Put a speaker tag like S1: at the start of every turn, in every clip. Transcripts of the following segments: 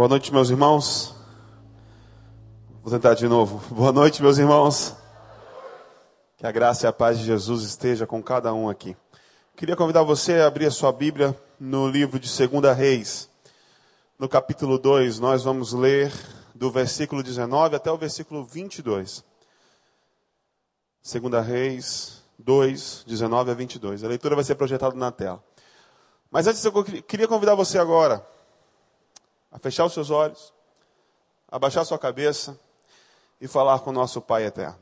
S1: Boa noite, meus irmãos. Vou tentar de novo. Boa noite, meus irmãos. Que a graça e a paz de Jesus esteja com cada um aqui. Queria convidar você a abrir a sua Bíblia no livro de 2 Reis. No capítulo 2, nós vamos ler do versículo 19 até o versículo 22. 2 Reis 2, 19 a 22. A leitura vai ser projetada na tela. Mas antes, eu queria convidar você agora a fechar os seus olhos, a baixar sua cabeça e falar com o nosso Pai eterno.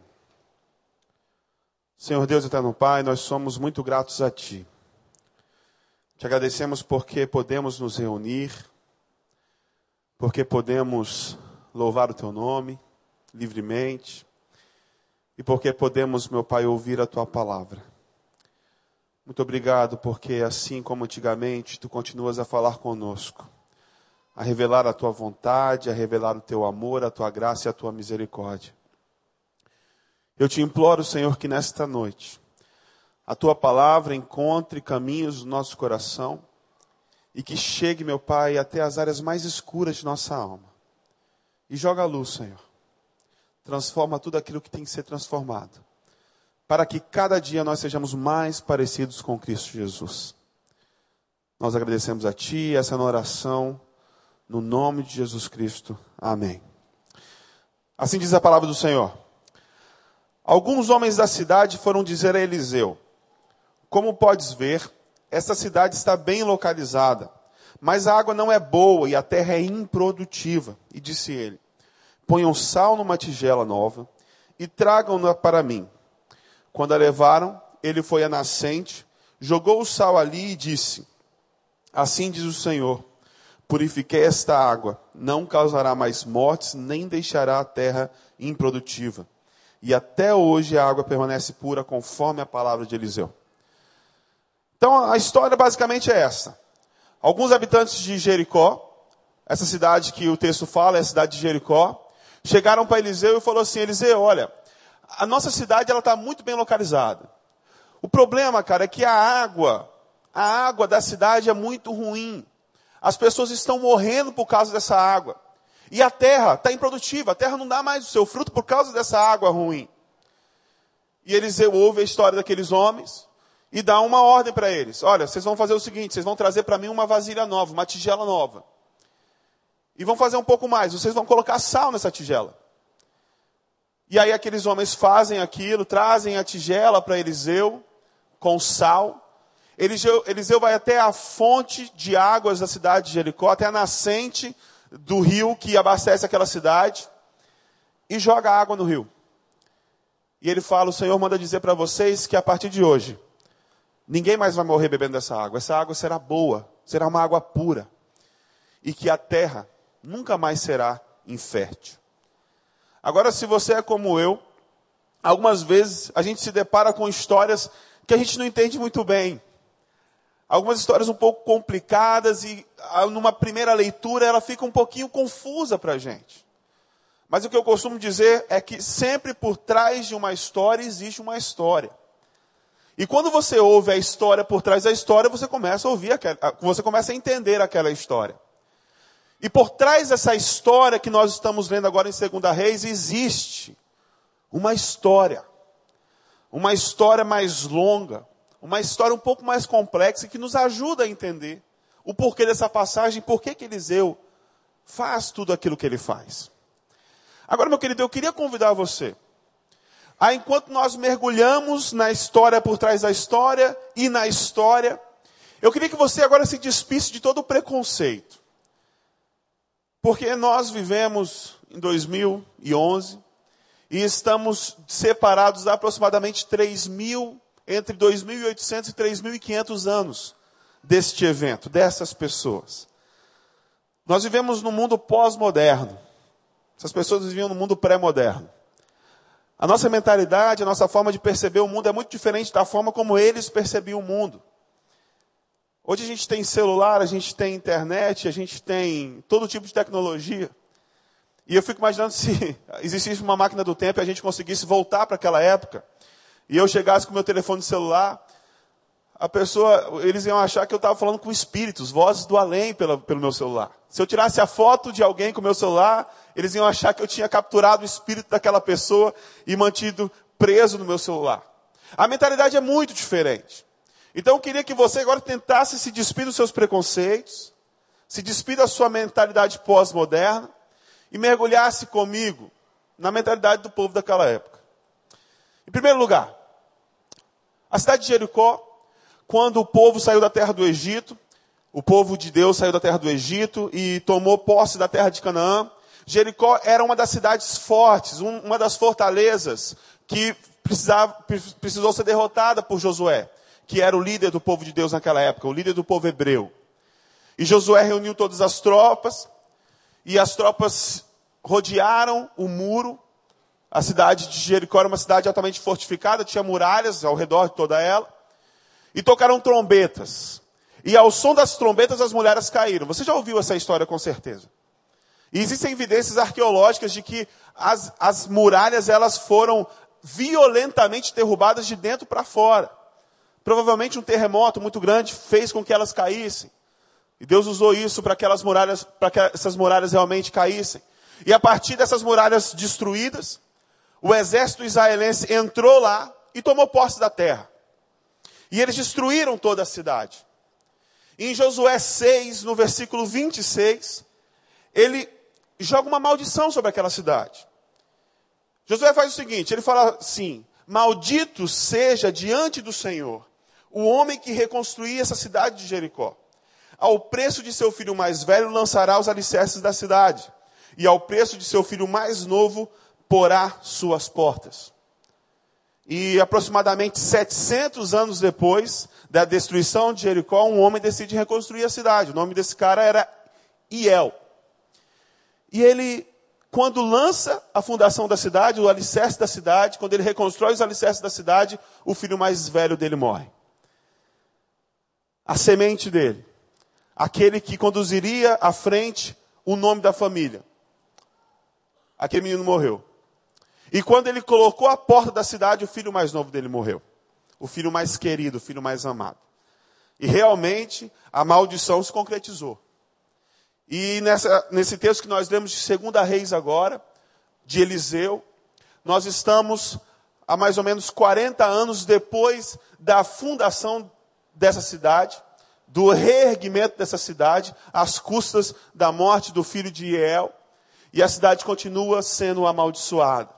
S1: Senhor Deus eterno Pai, nós somos muito gratos a Ti. Te agradecemos porque podemos nos reunir, porque podemos louvar o Teu nome livremente e porque podemos, meu Pai, ouvir a Tua palavra. Muito obrigado porque, assim como antigamente, Tu continuas a falar conosco a revelar a tua vontade, a revelar o teu amor, a tua graça e a tua misericórdia. Eu te imploro, Senhor, que nesta noite a tua palavra encontre caminhos no nosso coração e que chegue, meu Pai, até as áreas mais escuras de nossa alma. E joga a luz, Senhor. Transforma tudo aquilo que tem que ser transformado, para que cada dia nós sejamos mais parecidos com Cristo Jesus. Nós agradecemos a Ti, essa é oração no nome de Jesus Cristo. Amém. Assim diz a palavra do Senhor. Alguns homens da cidade foram dizer a Eliseu: Como podes ver, esta cidade está bem localizada, mas a água não é boa e a terra é improdutiva. E disse ele: Ponham sal numa tigela nova e tragam-na para mim. Quando a levaram, ele foi à nascente, jogou o sal ali e disse: Assim diz o Senhor: Purifiquei esta água, não causará mais mortes, nem deixará a terra improdutiva. E até hoje a água permanece pura, conforme a palavra de Eliseu. Então a história basicamente é essa. Alguns habitantes de Jericó, essa cidade que o texto fala é a cidade de Jericó, chegaram para Eliseu e falou assim: Eliseu, olha, a nossa cidade ela está muito bem localizada. O problema, cara, é que a água, a água da cidade é muito ruim. As pessoas estão morrendo por causa dessa água. E a terra está improdutiva, a terra não dá mais o seu fruto por causa dessa água ruim. E Eliseu ouve a história daqueles homens e dá uma ordem para eles: Olha, vocês vão fazer o seguinte: vocês vão trazer para mim uma vasilha nova, uma tigela nova. E vão fazer um pouco mais: vocês vão colocar sal nessa tigela. E aí aqueles homens fazem aquilo, trazem a tigela para Eliseu com sal. Eliseu, Eliseu vai até a fonte de águas da cidade de Jericó, até a nascente do rio que abastece aquela cidade, e joga água no rio. E ele fala: O Senhor manda dizer para vocês que a partir de hoje, ninguém mais vai morrer bebendo dessa água. Essa água será boa, será uma água pura. E que a terra nunca mais será infértil. Agora, se você é como eu, algumas vezes a gente se depara com histórias que a gente não entende muito bem algumas histórias um pouco complicadas e ah, numa primeira leitura ela fica um pouquinho confusa para a gente. Mas o que eu costumo dizer é que sempre por trás de uma história existe uma história. E quando você ouve a história por trás da história, você começa a ouvir, aquela, você começa a entender aquela história. E por trás dessa história que nós estamos lendo agora em 2 Reis, existe uma história. Uma história mais longa, uma história um pouco mais complexa que nos ajuda a entender o porquê dessa passagem, por que Eliseu faz tudo aquilo que ele faz. Agora, meu querido, eu queria convidar você a, enquanto nós mergulhamos na história por trás da história e na história, eu queria que você agora se despisse de todo o preconceito. Porque nós vivemos em 2011 e estamos separados há aproximadamente 3 mil entre 2.800 e 3.500 anos deste evento, dessas pessoas. Nós vivemos num mundo pós-moderno. Essas pessoas viviam no mundo pré-moderno. A nossa mentalidade, a nossa forma de perceber o mundo é muito diferente da forma como eles percebiam o mundo. Hoje a gente tem celular, a gente tem internet, a gente tem todo tipo de tecnologia. E eu fico imaginando se existisse uma máquina do tempo e a gente conseguisse voltar para aquela época e eu chegasse com meu telefone celular, a pessoa, eles iam achar que eu estava falando com espíritos, vozes do além pela, pelo meu celular. Se eu tirasse a foto de alguém com o meu celular, eles iam achar que eu tinha capturado o espírito daquela pessoa e mantido preso no meu celular. A mentalidade é muito diferente. Então eu queria que você agora tentasse se despir dos seus preconceitos, se despir da sua mentalidade pós-moderna e mergulhasse comigo na mentalidade do povo daquela época. Em primeiro lugar, a cidade de Jericó, quando o povo saiu da terra do Egito, o povo de Deus saiu da terra do Egito e tomou posse da terra de Canaã. Jericó era uma das cidades fortes, uma das fortalezas que precisava, precisou ser derrotada por Josué, que era o líder do povo de Deus naquela época, o líder do povo hebreu. E Josué reuniu todas as tropas, e as tropas rodearam o muro. A cidade de Jericó era uma cidade altamente fortificada, tinha muralhas ao redor de toda ela. E tocaram trombetas. E ao som das trombetas as mulheres caíram. Você já ouviu essa história com certeza. E existem evidências arqueológicas de que as, as muralhas elas foram violentamente derrubadas de dentro para fora. Provavelmente um terremoto muito grande fez com que elas caíssem. E Deus usou isso para que, muralhas, para que essas muralhas realmente caíssem. E a partir dessas muralhas destruídas, o exército israelense entrou lá e tomou posse da terra. E eles destruíram toda a cidade. Em Josué 6, no versículo 26, ele joga uma maldição sobre aquela cidade. Josué faz o seguinte: ele fala assim: Maldito seja diante do Senhor o homem que reconstruir essa cidade de Jericó. Ao preço de seu filho mais velho lançará os alicerces da cidade, e ao preço de seu filho mais novo porá suas portas. E aproximadamente 700 anos depois da destruição de Jericó, um homem decide reconstruir a cidade. O nome desse cara era Iel. E ele, quando lança a fundação da cidade, o alicerce da cidade, quando ele reconstrói os alicerces da cidade, o filho mais velho dele morre. A semente dele. Aquele que conduziria à frente o nome da família. Aquele menino morreu. E quando ele colocou a porta da cidade, o filho mais novo dele morreu. O filho mais querido, o filho mais amado. E realmente a maldição se concretizou. E nessa, nesse texto que nós lemos de Segunda Reis agora, de Eliseu, nós estamos há mais ou menos 40 anos depois da fundação dessa cidade, do reerguimento dessa cidade, às custas da morte do filho de Iel, e a cidade continua sendo amaldiçoada.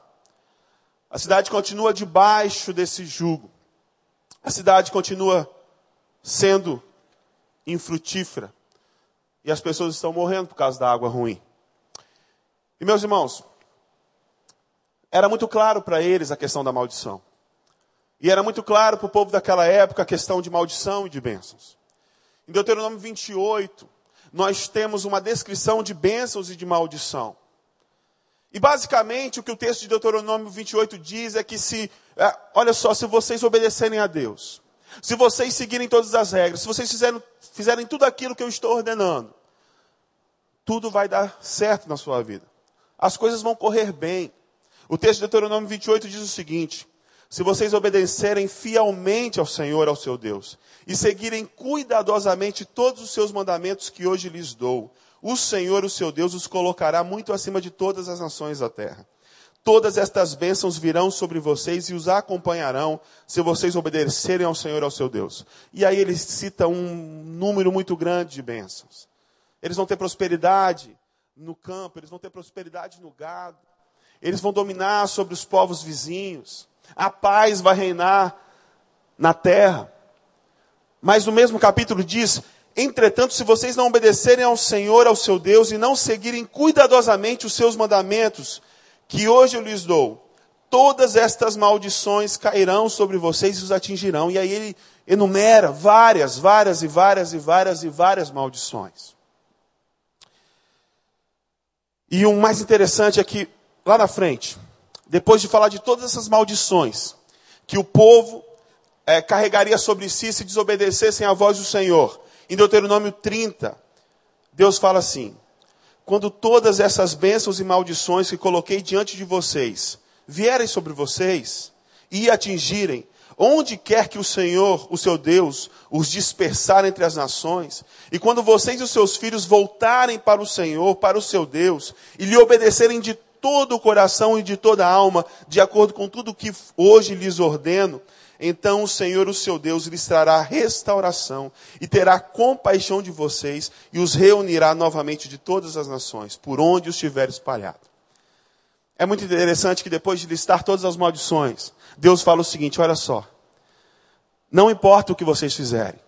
S1: A cidade continua debaixo desse jugo. A cidade continua sendo infrutífera. E as pessoas estão morrendo por causa da água ruim. E meus irmãos, era muito claro para eles a questão da maldição. E era muito claro para o povo daquela época a questão de maldição e de bênçãos. Em Deuteronômio 28, nós temos uma descrição de bênçãos e de maldição. E basicamente o que o texto de Deuteronômio 28 diz é que se, é, olha só, se vocês obedecerem a Deus, se vocês seguirem todas as regras, se vocês fizerem, fizerem tudo aquilo que eu estou ordenando, tudo vai dar certo na sua vida. As coisas vão correr bem. O texto de Deuteronômio 28 diz o seguinte: se vocês obedecerem fielmente ao Senhor, ao seu Deus, e seguirem cuidadosamente todos os seus mandamentos que hoje lhes dou, o Senhor, o seu Deus, os colocará muito acima de todas as nações da terra. Todas estas bênçãos virão sobre vocês e os acompanharão se vocês obedecerem ao Senhor, ao seu Deus. E aí ele cita um número muito grande de bênçãos. Eles vão ter prosperidade no campo, eles vão ter prosperidade no gado, eles vão dominar sobre os povos vizinhos, a paz vai reinar na terra. Mas no mesmo capítulo diz: Entretanto, se vocês não obedecerem ao Senhor, ao seu Deus, e não seguirem cuidadosamente os seus mandamentos, que hoje eu lhes dou, todas estas maldições cairão sobre vocês e os atingirão. E aí ele enumera várias, várias e várias e várias e várias maldições. E o mais interessante é que, lá na frente, depois de falar de todas essas maldições que o povo é, carregaria sobre si se desobedecessem à voz do Senhor, em Deuteronômio 30, Deus fala assim: quando todas essas bênçãos e maldições que coloquei diante de vocês vierem sobre vocês e atingirem, onde quer que o Senhor, o seu Deus, os dispersar entre as nações, e quando vocês e os seus filhos voltarem para o Senhor, para o seu Deus, e lhe obedecerem de todo o coração e de toda a alma, de acordo com tudo que hoje lhes ordeno, então o Senhor, o seu Deus, lhes trará restauração e terá compaixão de vocês e os reunirá novamente de todas as nações, por onde os tiver espalhado. É muito interessante que depois de listar todas as maldições, Deus fala o seguinte: olha só, não importa o que vocês fizerem,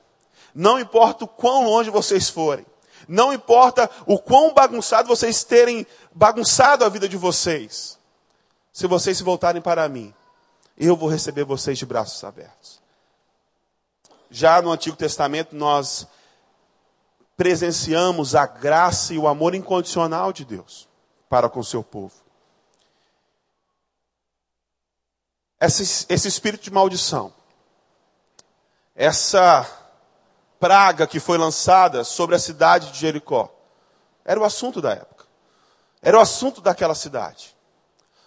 S1: não importa o quão longe vocês forem, não importa o quão bagunçado vocês terem bagunçado a vida de vocês, se vocês se voltarem para mim, eu vou receber vocês de braços abertos. Já no Antigo Testamento, nós presenciamos a graça e o amor incondicional de Deus para com o seu povo. Esse, esse espírito de maldição, essa praga que foi lançada sobre a cidade de Jericó, era o assunto da época, era o assunto daquela cidade.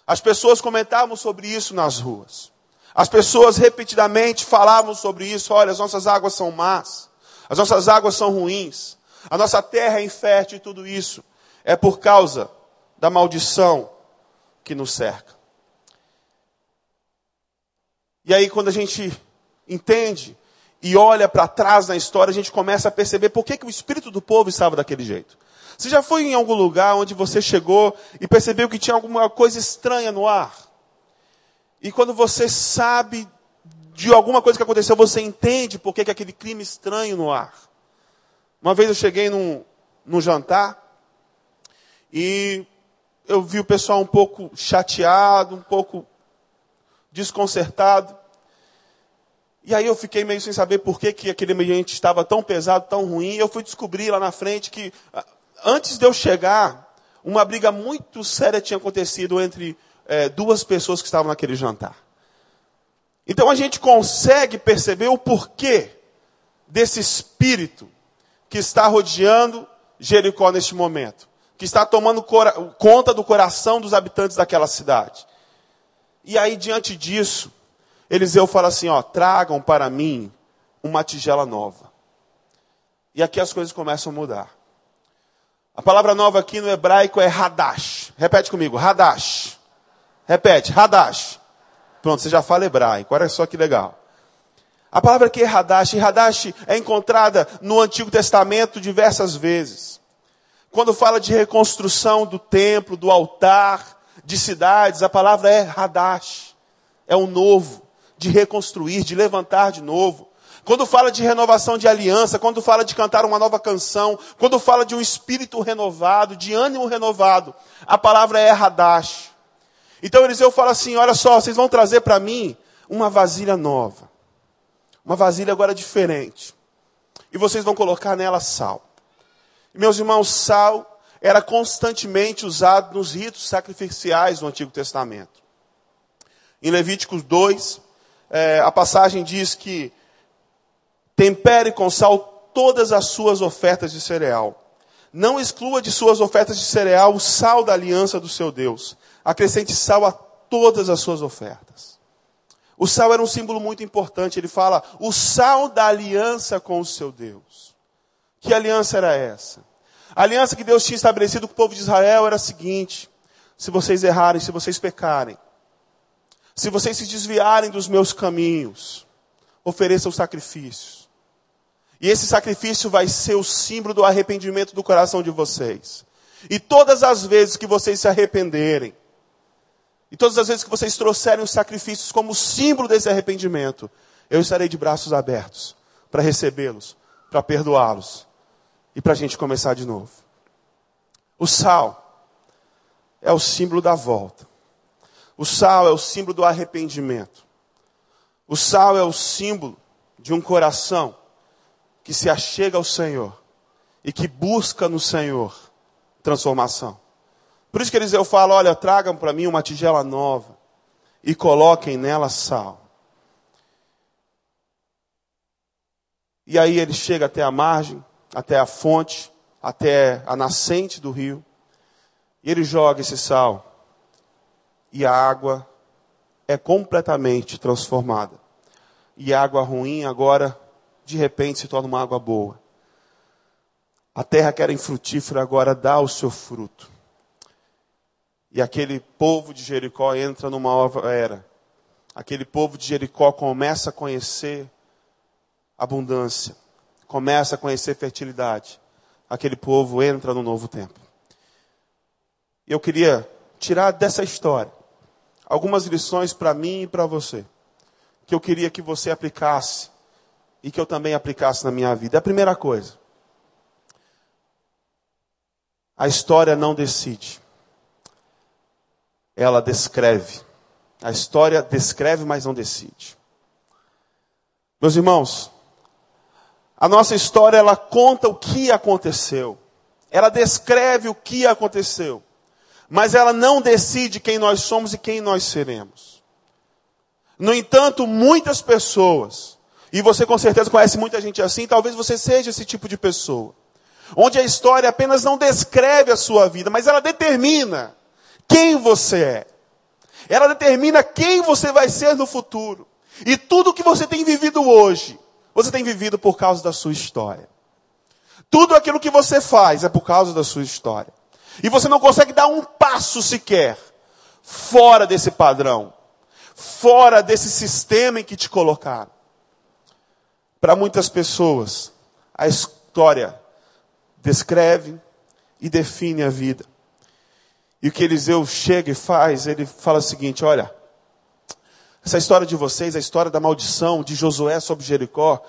S1: As pessoas comentavam sobre isso nas ruas. As pessoas repetidamente falavam sobre isso. Olha, as nossas águas são más. As nossas águas são ruins. A nossa terra é infértil e tudo isso é por causa da maldição que nos cerca. E aí, quando a gente entende e olha para trás na história, a gente começa a perceber por que, que o espírito do povo estava daquele jeito. Você já foi em algum lugar onde você chegou e percebeu que tinha alguma coisa estranha no ar? E quando você sabe de alguma coisa que aconteceu, você entende por que, que aquele clima estranho no ar. Uma vez eu cheguei num, num jantar e eu vi o pessoal um pouco chateado, um pouco desconcertado. E aí eu fiquei meio sem saber por que, que aquele ambiente estava tão pesado, tão ruim. Eu fui descobrir lá na frente que antes de eu chegar, uma briga muito séria tinha acontecido entre é, duas pessoas que estavam naquele jantar. Então a gente consegue perceber o porquê desse espírito que está rodeando Jericó neste momento, que está tomando conta do coração dos habitantes daquela cidade. E aí, diante disso, Eliseu fala assim: ó, tragam para mim uma tigela nova. E aqui as coisas começam a mudar. A palavra nova aqui no hebraico é Hadash. Repete comigo, Hadash. Repete, Hadash. Pronto, você já fala hebraico, olha só que legal. A palavra aqui é Hadash, e Hadash é encontrada no Antigo Testamento diversas vezes. Quando fala de reconstrução do templo, do altar, de cidades, a palavra é Hadash. É o novo, de reconstruir, de levantar de novo. Quando fala de renovação de aliança, quando fala de cantar uma nova canção, quando fala de um espírito renovado, de ânimo renovado, a palavra é Hadash. Então Eliseu fala assim: olha só, vocês vão trazer para mim uma vasilha nova. Uma vasilha agora diferente. E vocês vão colocar nela sal. Meus irmãos, sal era constantemente usado nos ritos sacrificiais do Antigo Testamento. Em Levíticos 2, é, a passagem diz que Tempere com sal todas as suas ofertas de cereal. Não exclua de suas ofertas de cereal o sal da aliança do seu Deus. Acrescente sal a todas as suas ofertas. O sal era um símbolo muito importante. Ele fala, o sal da aliança com o seu Deus. Que aliança era essa? A aliança que Deus tinha estabelecido com o povo de Israel era a seguinte: se vocês errarem, se vocês pecarem, se vocês se desviarem dos meus caminhos, ofereçam sacrifícios. E esse sacrifício vai ser o símbolo do arrependimento do coração de vocês. E todas as vezes que vocês se arrependerem, e todas as vezes que vocês trouxerem os sacrifícios como símbolo desse arrependimento, eu estarei de braços abertos para recebê-los, para perdoá-los e para a gente começar de novo. O sal é o símbolo da volta. O sal é o símbolo do arrependimento. O sal é o símbolo de um coração que se achega ao Senhor e que busca no Senhor transformação. Por isso que Eliseu fala: olha, tragam para mim uma tigela nova e coloquem nela sal. E aí ele chega até a margem, até a fonte, até a nascente do rio, e ele joga esse sal, e a água é completamente transformada. e água ruim agora, de repente, se torna uma água boa. A terra que era infrutífera agora dá o seu fruto. E aquele povo de Jericó entra numa nova era. Aquele povo de Jericó começa a conhecer abundância, começa a conhecer fertilidade. Aquele povo entra no novo tempo. Eu queria tirar dessa história algumas lições para mim e para você, que eu queria que você aplicasse e que eu também aplicasse na minha vida. A primeira coisa, a história não decide ela descreve. A história descreve, mas não decide. Meus irmãos, a nossa história ela conta o que aconteceu. Ela descreve o que aconteceu. Mas ela não decide quem nós somos e quem nós seremos. No entanto, muitas pessoas, e você com certeza conhece muita gente assim, talvez você seja esse tipo de pessoa, onde a história apenas não descreve a sua vida, mas ela determina quem você é. Ela determina quem você vai ser no futuro. E tudo que você tem vivido hoje, você tem vivido por causa da sua história. Tudo aquilo que você faz é por causa da sua história. E você não consegue dar um passo sequer fora desse padrão, fora desse sistema em que te colocaram. Para muitas pessoas, a história descreve e define a vida. E o que Eliseu chega e faz, ele fala o seguinte: olha, essa história de vocês, a história da maldição de Josué sobre Jericó,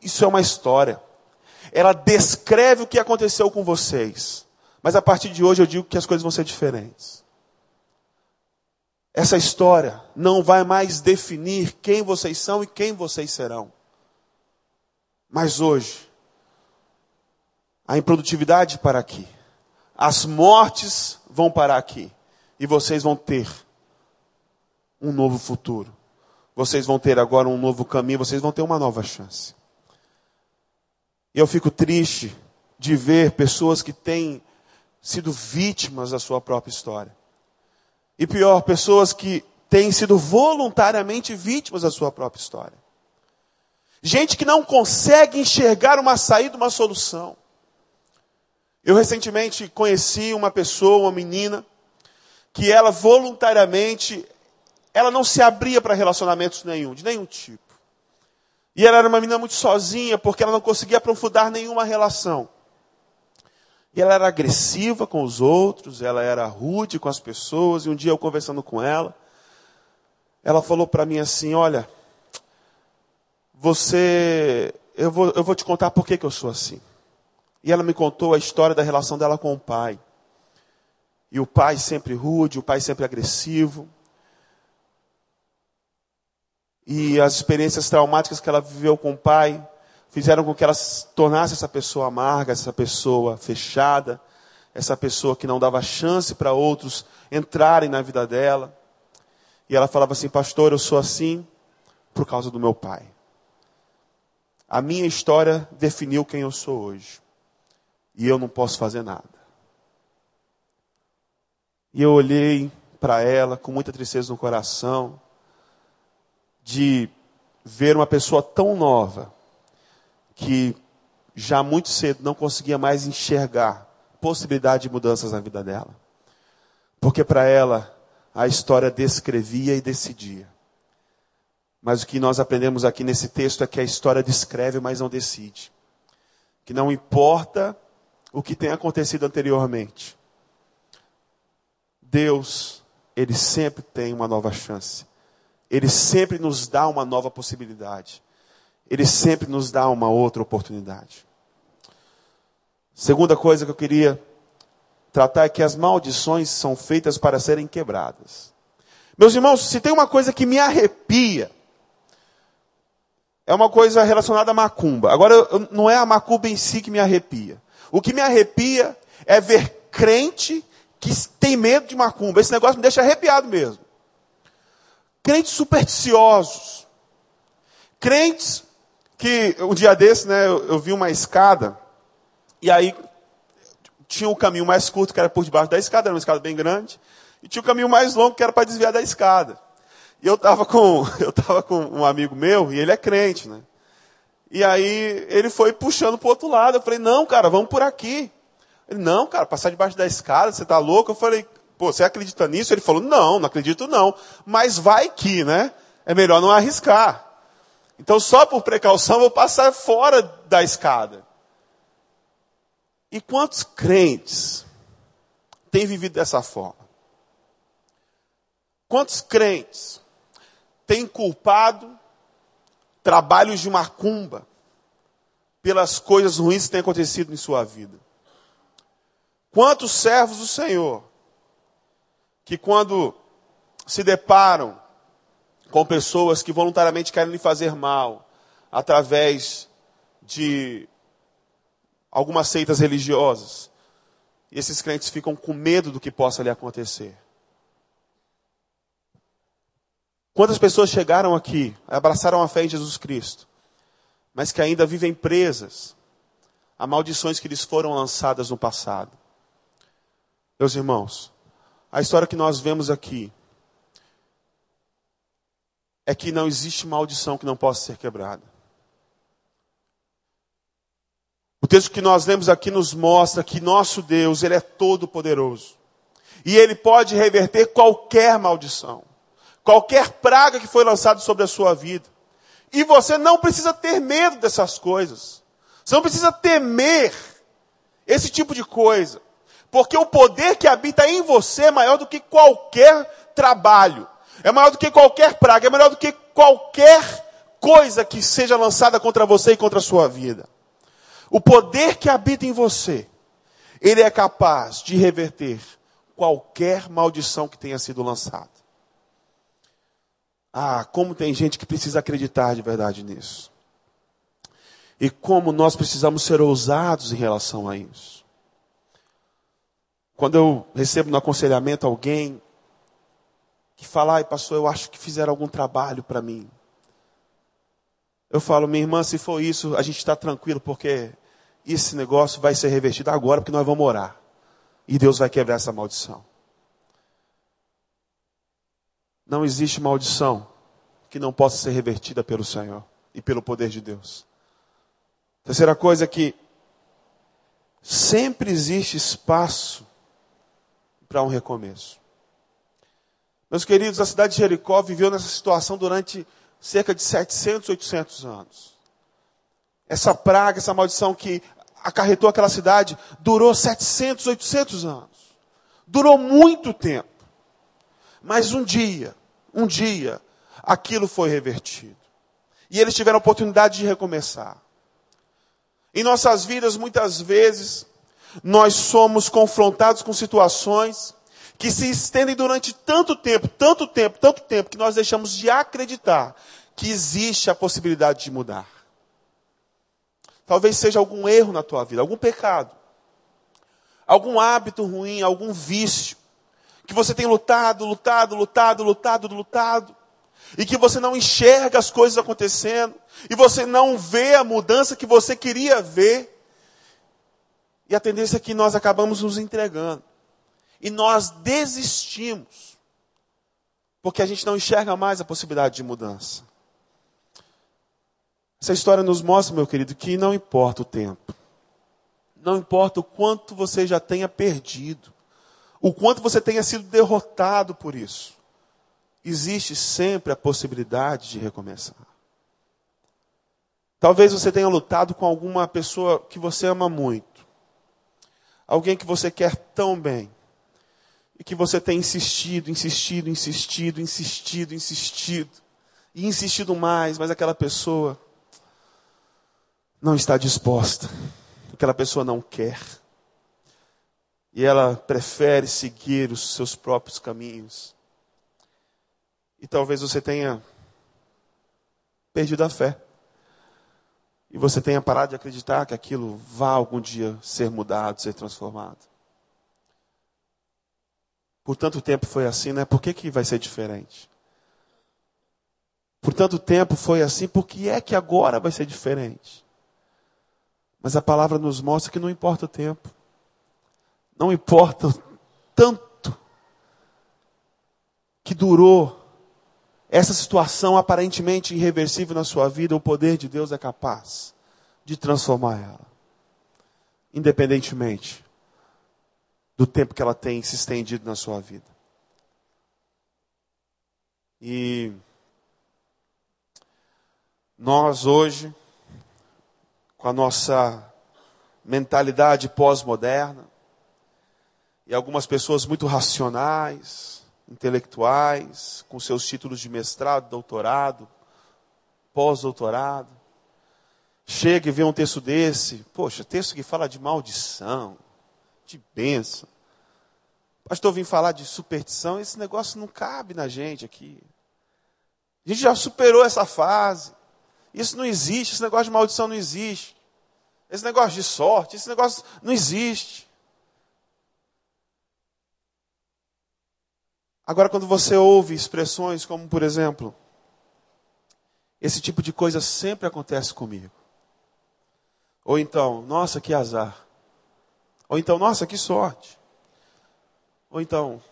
S1: isso é uma história. Ela descreve o que aconteceu com vocês. Mas a partir de hoje eu digo que as coisas vão ser diferentes. Essa história não vai mais definir quem vocês são e quem vocês serão. Mas hoje, a improdutividade para aqui, as mortes vão parar aqui. E vocês vão ter um novo futuro. Vocês vão ter agora um novo caminho, vocês vão ter uma nova chance. E eu fico triste de ver pessoas que têm sido vítimas da sua própria história. E pior, pessoas que têm sido voluntariamente vítimas da sua própria história. Gente que não consegue enxergar uma saída, uma solução. Eu recentemente conheci uma pessoa, uma menina, que ela voluntariamente, ela não se abria para relacionamentos nenhum, de nenhum tipo. E ela era uma menina muito sozinha, porque ela não conseguia aprofundar nenhuma relação. E ela era agressiva com os outros, ela era rude com as pessoas, e um dia eu conversando com ela, ela falou para mim assim: Olha, você, eu vou, eu vou te contar por que, que eu sou assim. E ela me contou a história da relação dela com o pai. E o pai sempre rude, o pai sempre agressivo. E as experiências traumáticas que ela viveu com o pai fizeram com que ela se tornasse essa pessoa amarga, essa pessoa fechada, essa pessoa que não dava chance para outros entrarem na vida dela. E ela falava assim: Pastor, eu sou assim por causa do meu pai. A minha história definiu quem eu sou hoje e eu não posso fazer nada. E eu olhei para ela com muita tristeza no coração, de ver uma pessoa tão nova, que já muito cedo não conseguia mais enxergar possibilidade de mudanças na vida dela. Porque para ela a história descrevia e decidia. Mas o que nós aprendemos aqui nesse texto é que a história descreve, mas não decide. Que não importa o que tem acontecido anteriormente. Deus, Ele sempre tem uma nova chance. Ele sempre nos dá uma nova possibilidade. Ele sempre nos dá uma outra oportunidade. Segunda coisa que eu queria tratar é que as maldições são feitas para serem quebradas. Meus irmãos, se tem uma coisa que me arrepia, é uma coisa relacionada à macumba. Agora, não é a macumba em si que me arrepia. O que me arrepia é ver crente que tem medo de macumba. Esse negócio me deixa arrepiado mesmo. Crentes supersticiosos. Crentes que, um dia desse, né, eu, eu vi uma escada, e aí tinha um caminho mais curto que era por debaixo da escada, era uma escada bem grande, e tinha um caminho mais longo que era para desviar da escada. E eu estava com, eu com um amigo meu, e ele é crente, né? E aí ele foi puxando para o outro lado. Eu falei, não, cara, vamos por aqui. Ele, não, cara, passar debaixo da escada, você está louco? Eu falei, pô, você acredita nisso? Ele falou, não, não acredito não. Mas vai que, né? É melhor não arriscar. Então, só por precaução, vou passar fora da escada. E quantos crentes têm vivido dessa forma? Quantos crentes têm culpado trabalhos de macumba pelas coisas ruins que têm acontecido em sua vida? Quantos servos do Senhor que quando se deparam com pessoas que voluntariamente querem lhe fazer mal através de algumas seitas religiosas, e esses crentes ficam com medo do que possa lhe acontecer. Quantas pessoas chegaram aqui, abraçaram a fé em Jesus Cristo, mas que ainda vivem presas a maldições que lhes foram lançadas no passado? Meus irmãos, a história que nós vemos aqui é que não existe maldição que não possa ser quebrada. O texto que nós lemos aqui nos mostra que nosso Deus, ele é todo poderoso. E ele pode reverter qualquer maldição qualquer praga que foi lançada sobre a sua vida. E você não precisa ter medo dessas coisas. Você não precisa temer esse tipo de coisa. Porque o poder que habita em você é maior do que qualquer trabalho. É maior do que qualquer praga. É maior do que qualquer coisa que seja lançada contra você e contra a sua vida. O poder que habita em você, ele é capaz de reverter qualquer maldição que tenha sido lançada. Ah, como tem gente que precisa acreditar de verdade nisso. E como nós precisamos ser ousados em relação a isso. Quando eu recebo no aconselhamento alguém que fala, ai pastor, eu acho que fizeram algum trabalho para mim. Eu falo, minha irmã, se for isso, a gente está tranquilo, porque esse negócio vai ser revertido agora, porque nós vamos orar. E Deus vai quebrar essa maldição. Não existe maldição que não possa ser revertida pelo Senhor e pelo poder de Deus. Terceira coisa é que sempre existe espaço para um recomeço. Meus queridos, a cidade de Jericó viveu nessa situação durante cerca de 700, 800 anos. Essa praga, essa maldição que acarretou aquela cidade durou 700, 800 anos. Durou muito tempo. Mas um dia, um dia, aquilo foi revertido. E eles tiveram a oportunidade de recomeçar. Em nossas vidas, muitas vezes, nós somos confrontados com situações que se estendem durante tanto tempo, tanto tempo, tanto tempo, que nós deixamos de acreditar que existe a possibilidade de mudar. Talvez seja algum erro na tua vida, algum pecado, algum hábito ruim, algum vício, que você tem lutado, lutado, lutado, lutado, lutado, e que você não enxerga as coisas acontecendo, e você não vê a mudança que você queria ver. E a tendência é que nós acabamos nos entregando. E nós desistimos. Porque a gente não enxerga mais a possibilidade de mudança. Essa história nos mostra, meu querido, que não importa o tempo. Não importa o quanto você já tenha perdido. O quanto você tenha sido derrotado por isso existe sempre a possibilidade de recomeçar. Talvez você tenha lutado com alguma pessoa que você ama muito, alguém que você quer tão bem, e que você tem insistido, insistido, insistido, insistido, insistido, e insistido mais, mas aquela pessoa não está disposta, aquela pessoa não quer, e ela prefere seguir os seus próprios caminhos. E talvez você tenha perdido a fé. E você tenha parado de acreditar que aquilo vá algum dia ser mudado, ser transformado. Por tanto tempo foi assim, né? Por que, que vai ser diferente? Por tanto tempo foi assim, por que é que agora vai ser diferente? Mas a palavra nos mostra que não importa o tempo. Não importa tanto que durou essa situação aparentemente irreversível na sua vida, o poder de Deus é capaz de transformar ela. Independentemente do tempo que ela tem se estendido na sua vida. E nós hoje, com a nossa mentalidade pós-moderna, e algumas pessoas muito racionais, intelectuais, com seus títulos de mestrado, doutorado, pós-doutorado, chega e vê um texto desse, poxa, texto que fala de maldição, de bênção. Pastor, vim falar de superstição, esse negócio não cabe na gente aqui. A gente já superou essa fase. Isso não existe, esse negócio de maldição não existe. Esse negócio de sorte, esse negócio não existe. Agora, quando você ouve expressões como, por exemplo, esse tipo de coisa sempre acontece comigo. Ou então, nossa, que azar. Ou então, nossa, que sorte. Ou então,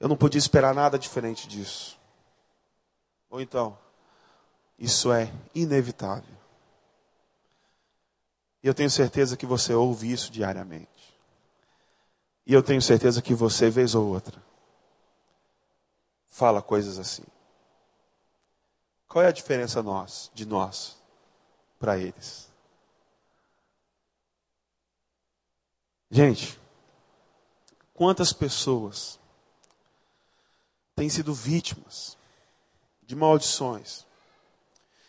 S1: eu não podia esperar nada diferente disso. Ou então, isso é inevitável. E eu tenho certeza que você ouve isso diariamente. E eu tenho certeza que você, vez ou outra, fala coisas assim. Qual é a diferença nós, de nós para eles? Gente, quantas pessoas têm sido vítimas de maldições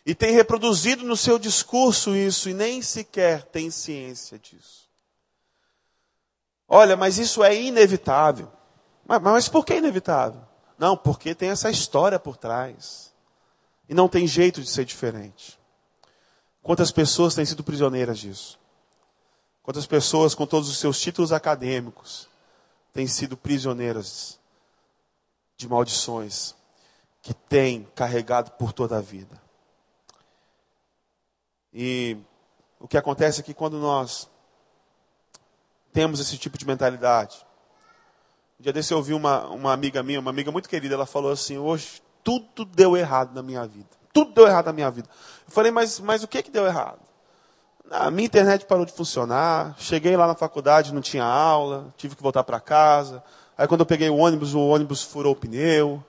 S1: e têm reproduzido no seu discurso isso e nem sequer têm ciência disso? Olha, mas isso é inevitável. Mas, mas por que inevitável? Não, porque tem essa história por trás. E não tem jeito de ser diferente. Quantas pessoas têm sido prisioneiras disso? Quantas pessoas, com todos os seus títulos acadêmicos, têm sido prisioneiras de maldições que têm carregado por toda a vida? E o que acontece é que quando nós temos esse tipo de mentalidade, um dia desse eu ouvi uma, uma amiga minha, uma amiga muito querida, ela falou assim, hoje tudo deu errado na minha vida. Tudo deu errado na minha vida. Eu falei, mas, mas o que, que deu errado? A minha internet parou de funcionar, cheguei lá na faculdade, não tinha aula, tive que voltar para casa. Aí quando eu peguei o ônibus, o ônibus furou o pneu.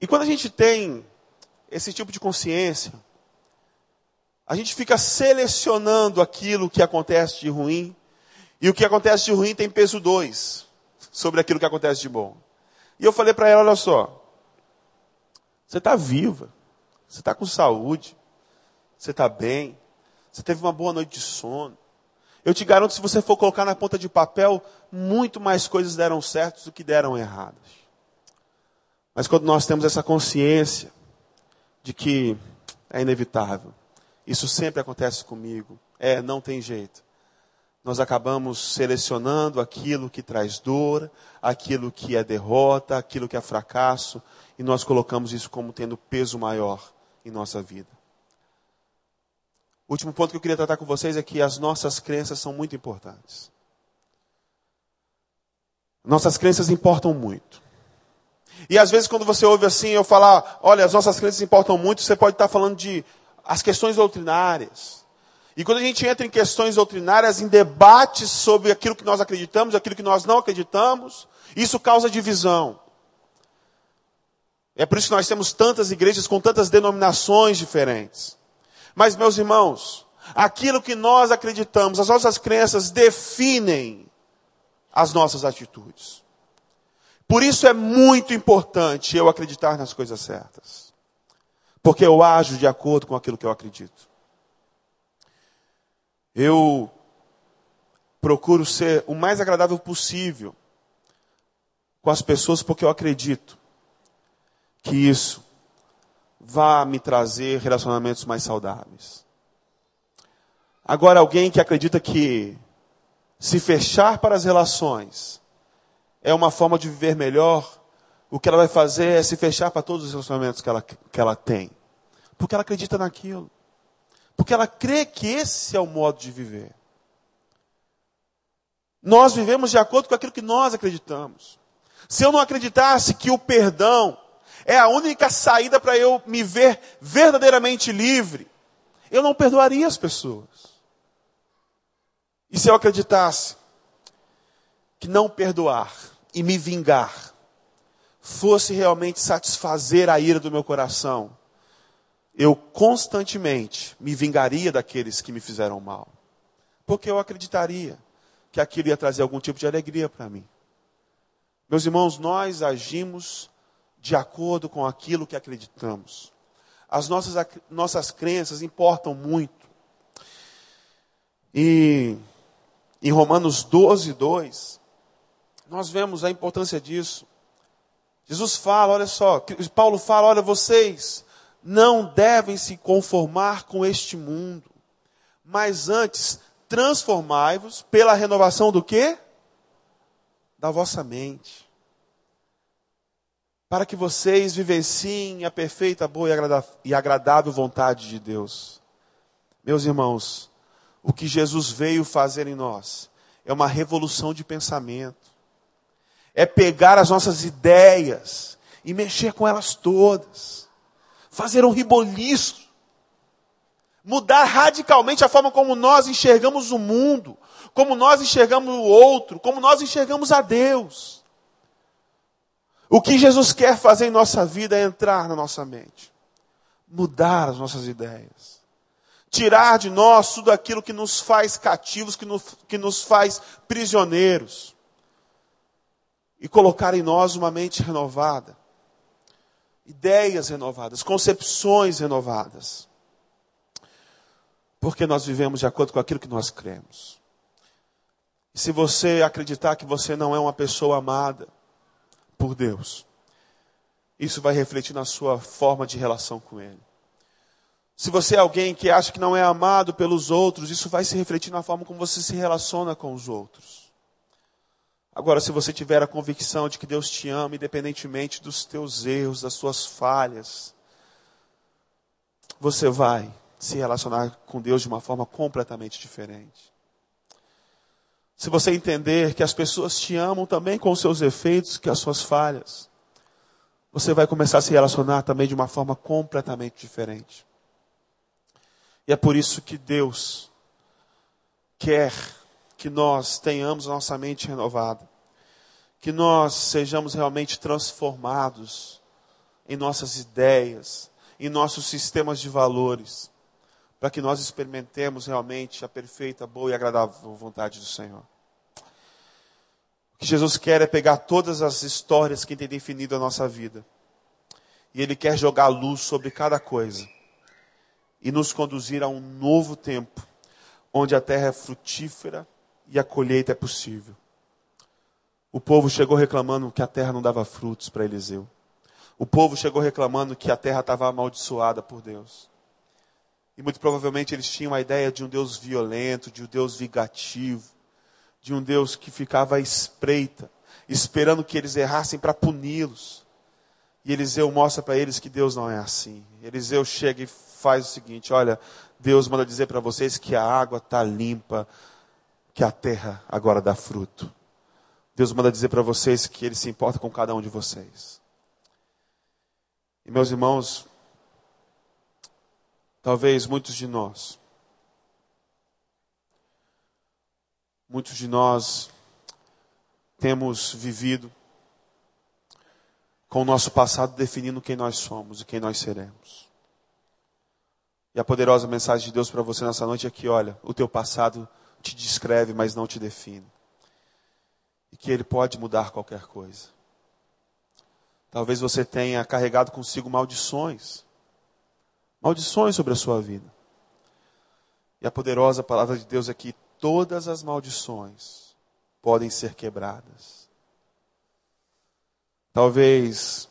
S1: E quando a gente tem esse tipo de consciência, a gente fica selecionando aquilo que acontece de ruim, e o que acontece de ruim tem peso dois sobre aquilo que acontece de bom. E eu falei para ela: olha só, você está viva, você está com saúde, você está bem, você teve uma boa noite de sono. Eu te garanto, se você for colocar na ponta de papel, muito mais coisas deram certo do que deram erradas. Mas quando nós temos essa consciência de que é inevitável, isso sempre acontece comigo, é, não tem jeito nós acabamos selecionando aquilo que traz dor, aquilo que é derrota, aquilo que é fracasso, e nós colocamos isso como tendo peso maior em nossa vida. O último ponto que eu queria tratar com vocês é que as nossas crenças são muito importantes. Nossas crenças importam muito. E às vezes quando você ouve assim, eu falar, olha, as nossas crenças importam muito, você pode estar falando de as questões doutrinárias e quando a gente entra em questões doutrinárias, em debates sobre aquilo que nós acreditamos, aquilo que nós não acreditamos, isso causa divisão. É por isso que nós temos tantas igrejas com tantas denominações diferentes. Mas, meus irmãos, aquilo que nós acreditamos, as nossas crenças definem as nossas atitudes. Por isso é muito importante eu acreditar nas coisas certas. Porque eu ajo de acordo com aquilo que eu acredito. Eu procuro ser o mais agradável possível com as pessoas porque eu acredito que isso vai me trazer relacionamentos mais saudáveis. Agora, alguém que acredita que se fechar para as relações é uma forma de viver melhor, o que ela vai fazer é se fechar para todos os relacionamentos que ela, que ela tem. Porque ela acredita naquilo. Porque ela crê que esse é o modo de viver. Nós vivemos de acordo com aquilo que nós acreditamos. Se eu não acreditasse que o perdão é a única saída para eu me ver verdadeiramente livre, eu não perdoaria as pessoas. E se eu acreditasse que não perdoar e me vingar fosse realmente satisfazer a ira do meu coração, eu constantemente me vingaria daqueles que me fizeram mal. Porque eu acreditaria que aquilo ia trazer algum tipo de alegria para mim. Meus irmãos, nós agimos de acordo com aquilo que acreditamos. As nossas, nossas crenças importam muito. E em Romanos 12, 2, nós vemos a importância disso. Jesus fala, olha só, Paulo fala, olha, vocês não devem se conformar com este mundo, mas antes transformai-vos pela renovação do quê? Da vossa mente. Para que vocês vivenciem a perfeita, boa e agradável vontade de Deus. Meus irmãos, o que Jesus veio fazer em nós é uma revolução de pensamento. É pegar as nossas ideias e mexer com elas todas. Fazer um riboliço mudar radicalmente a forma como nós enxergamos o mundo, como nós enxergamos o outro, como nós enxergamos a Deus. O que Jesus quer fazer em nossa vida é entrar na nossa mente, mudar as nossas ideias, tirar de nós tudo aquilo que nos faz cativos, que nos, que nos faz prisioneiros, e colocar em nós uma mente renovada, ideias renovadas, concepções renovadas. Porque nós vivemos de acordo com aquilo que nós cremos. Se você acreditar que você não é uma pessoa amada por Deus, isso vai refletir na sua forma de relação com Ele. Se você é alguém que acha que não é amado pelos outros, isso vai se refletir na forma como você se relaciona com os outros. Agora, se você tiver a convicção de que Deus te ama, independentemente dos teus erros, das suas falhas, você vai se relacionar com Deus de uma forma completamente diferente. Se você entender que as pessoas te amam também com os seus efeitos, que as suas falhas, você vai começar a se relacionar também de uma forma completamente diferente. E é por isso que Deus quer que nós tenhamos nossa mente renovada, que nós sejamos realmente transformados em nossas ideias, em nossos sistemas de valores para que nós experimentemos realmente a perfeita, boa e agradável vontade do Senhor. Que Jesus quer é pegar todas as histórias que têm definido a nossa vida, e Ele quer jogar luz sobre cada coisa, e nos conduzir a um novo tempo, onde a terra é frutífera e a colheita é possível. O povo chegou reclamando que a terra não dava frutos para Eliseu. O povo chegou reclamando que a terra estava amaldiçoada por Deus. E muito provavelmente eles tinham a ideia de um Deus violento, de um Deus vingativo, de um Deus que ficava à espreita, esperando que eles errassem para puni-los. E Eliseu mostra para eles que Deus não é assim. Eliseu chega e faz o seguinte: olha, Deus manda dizer para vocês que a água está limpa, que a terra agora dá fruto. Deus manda dizer para vocês que Ele se importa com cada um de vocês. E meus irmãos, Talvez muitos de nós, muitos de nós temos vivido com o nosso passado definindo quem nós somos e quem nós seremos. E a poderosa mensagem de Deus para você nessa noite é que, olha, o teu passado te descreve, mas não te define. E que ele pode mudar qualquer coisa. Talvez você tenha carregado consigo maldições maldições sobre a sua vida. E a poderosa palavra de Deus é que todas as maldições podem ser quebradas. Talvez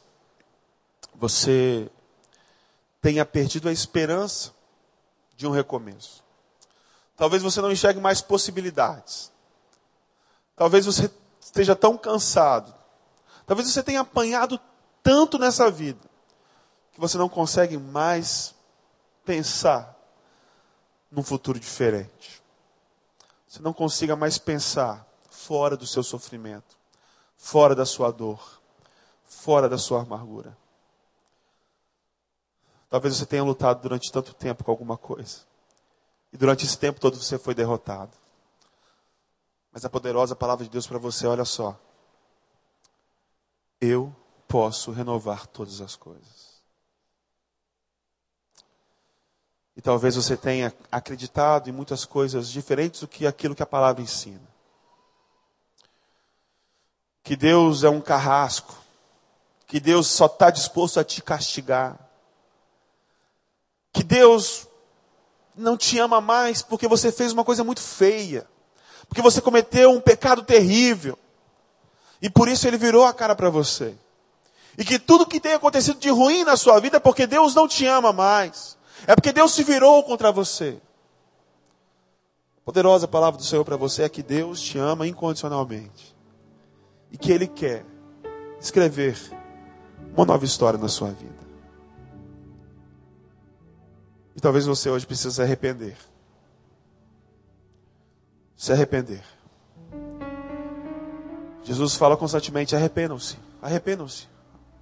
S1: você tenha perdido a esperança de um recomeço. Talvez você não enxergue mais possibilidades. Talvez você esteja tão cansado. Talvez você tenha apanhado tanto nessa vida que você não consegue mais pensar num futuro diferente. Você não consiga mais pensar fora do seu sofrimento, fora da sua dor, fora da sua amargura. Talvez você tenha lutado durante tanto tempo com alguma coisa. E durante esse tempo todo você foi derrotado. Mas a poderosa palavra de Deus para você, olha só. Eu posso renovar todas as coisas. E talvez você tenha acreditado em muitas coisas diferentes do que aquilo que a palavra ensina. Que Deus é um carrasco. Que Deus só está disposto a te castigar. Que Deus não te ama mais porque você fez uma coisa muito feia. Porque você cometeu um pecado terrível. E por isso ele virou a cara para você. E que tudo que tem acontecido de ruim na sua vida é porque Deus não te ama mais. É porque Deus se virou contra você. A poderosa palavra do Senhor para você é que Deus te ama incondicionalmente. E que Ele quer escrever uma nova história na sua vida. E talvez você hoje precise se arrepender. Se arrepender. Jesus fala constantemente: arrependam-se, arrependam-se.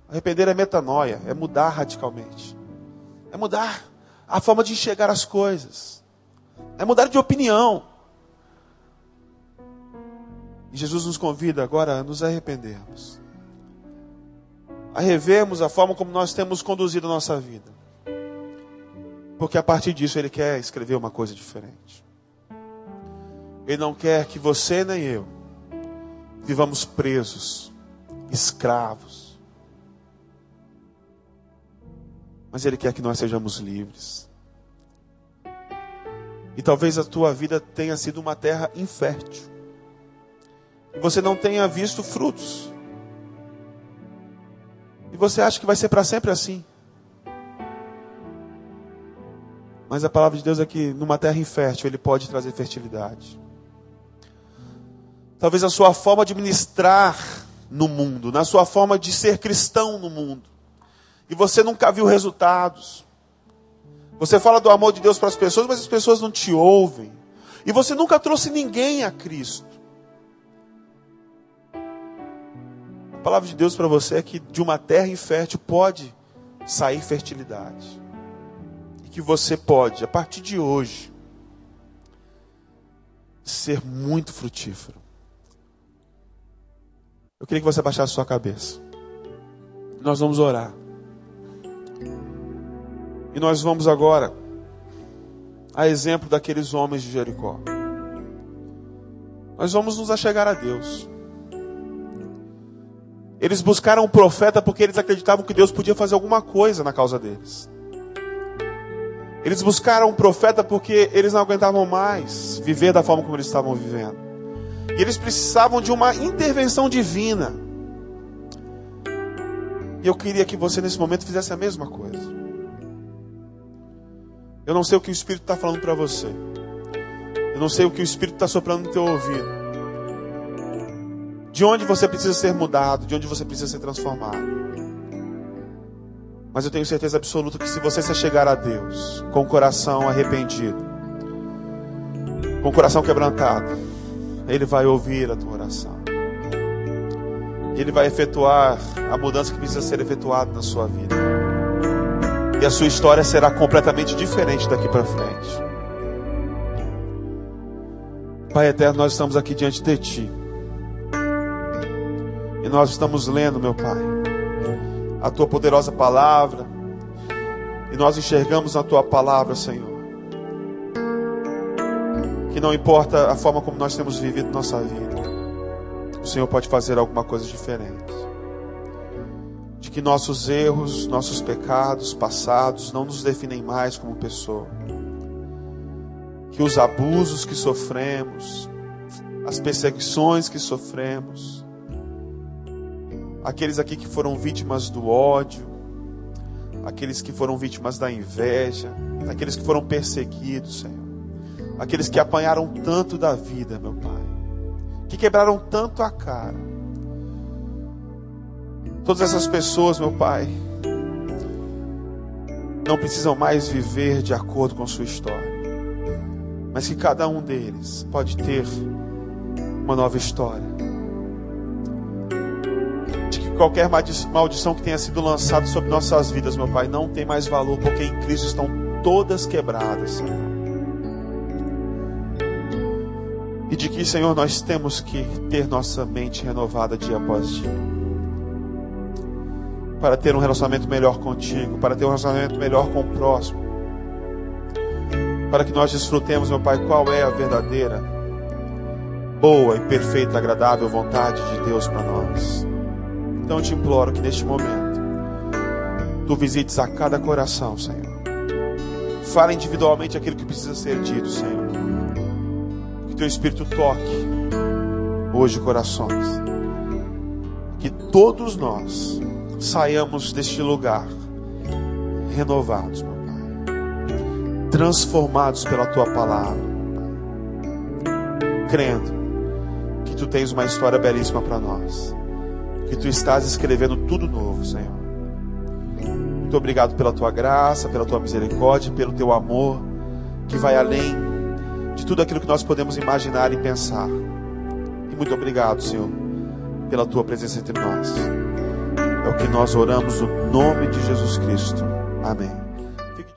S1: Arrepender é metanoia, é mudar radicalmente. É mudar a forma de enxergar as coisas. É mudar de opinião. E Jesus nos convida agora a nos arrependermos. A revermos a forma como nós temos conduzido a nossa vida. Porque a partir disso Ele quer escrever uma coisa diferente. Ele não quer que você nem eu vivamos presos, escravos mas Ele quer que nós sejamos livres. E talvez a tua vida tenha sido uma terra infértil. E você não tenha visto frutos. E você acha que vai ser para sempre assim. Mas a palavra de Deus é que numa terra infértil Ele pode trazer fertilidade. Talvez a sua forma de ministrar no mundo, na sua forma de ser cristão no mundo, e você nunca viu resultados. Você fala do amor de Deus para as pessoas, mas as pessoas não te ouvem. E você nunca trouxe ninguém a Cristo. A palavra de Deus para você é que de uma terra infértil pode sair fertilidade. E que você pode, a partir de hoje, ser muito frutífero. Eu queria que você abaixasse sua cabeça. Nós vamos orar. E nós vamos agora a exemplo daqueles homens de Jericó. Nós vamos nos achegar a Deus. Eles buscaram um profeta porque eles acreditavam que Deus podia fazer alguma coisa na causa deles. Eles buscaram um profeta porque eles não aguentavam mais viver da forma como eles estavam vivendo. E eles precisavam de uma intervenção divina. E eu queria que você nesse momento fizesse a mesma coisa. Eu não sei o que o Espírito está falando para você. Eu não sei o que o Espírito está soprando no teu ouvido. De onde você precisa ser mudado, de onde você precisa ser transformado. Mas eu tenho certeza absoluta que se você se chegar a Deus com o coração arrependido, com o coração quebrantado, Ele vai ouvir a tua oração. Ele vai efetuar a mudança que precisa ser efetuada na sua vida. E a sua história será completamente diferente daqui para frente. Pai eterno, nós estamos aqui diante de Ti. E nós estamos lendo, meu Pai, a Tua poderosa palavra. E nós enxergamos na Tua palavra, Senhor. Que não importa a forma como nós temos vivido nossa vida, o Senhor pode fazer alguma coisa diferente que nossos erros, nossos pecados passados não nos definem mais como pessoa. Que os abusos que sofremos, as perseguições que sofremos, aqueles aqui que foram vítimas do ódio, aqueles que foram vítimas da inveja, aqueles que foram perseguidos, Senhor, aqueles que apanharam tanto da vida, meu Pai, que quebraram tanto a cara, Todas essas pessoas, meu Pai, não precisam mais viver de acordo com sua história, mas que cada um deles pode ter uma nova história. De que Qualquer maldição que tenha sido lançada sobre nossas vidas, meu Pai, não tem mais valor, porque em Cristo estão todas quebradas, Senhor. E de que, Senhor, nós temos que ter nossa mente renovada dia após dia. Para ter um relacionamento melhor contigo, para ter um relacionamento melhor com o próximo. Para que nós desfrutemos, meu Pai, qual é a verdadeira, boa e perfeita, agradável vontade de Deus para nós. Então eu te imploro que neste momento, tu visites a cada coração, Senhor. Fala individualmente aquilo que precisa ser dito, Senhor. Que teu Espírito toque hoje corações. Que todos nós saiamos deste lugar renovados, meu Pai. Transformados pela tua palavra. Crendo que tu tens uma história belíssima para nós que tu estás escrevendo tudo novo, Senhor. Muito obrigado pela tua graça, pela tua misericórdia, pelo teu amor, que vai além de tudo aquilo que nós podemos imaginar e pensar. E muito obrigado, Senhor, pela tua presença entre nós. É o que nós oramos no nome de Jesus Cristo. Amém.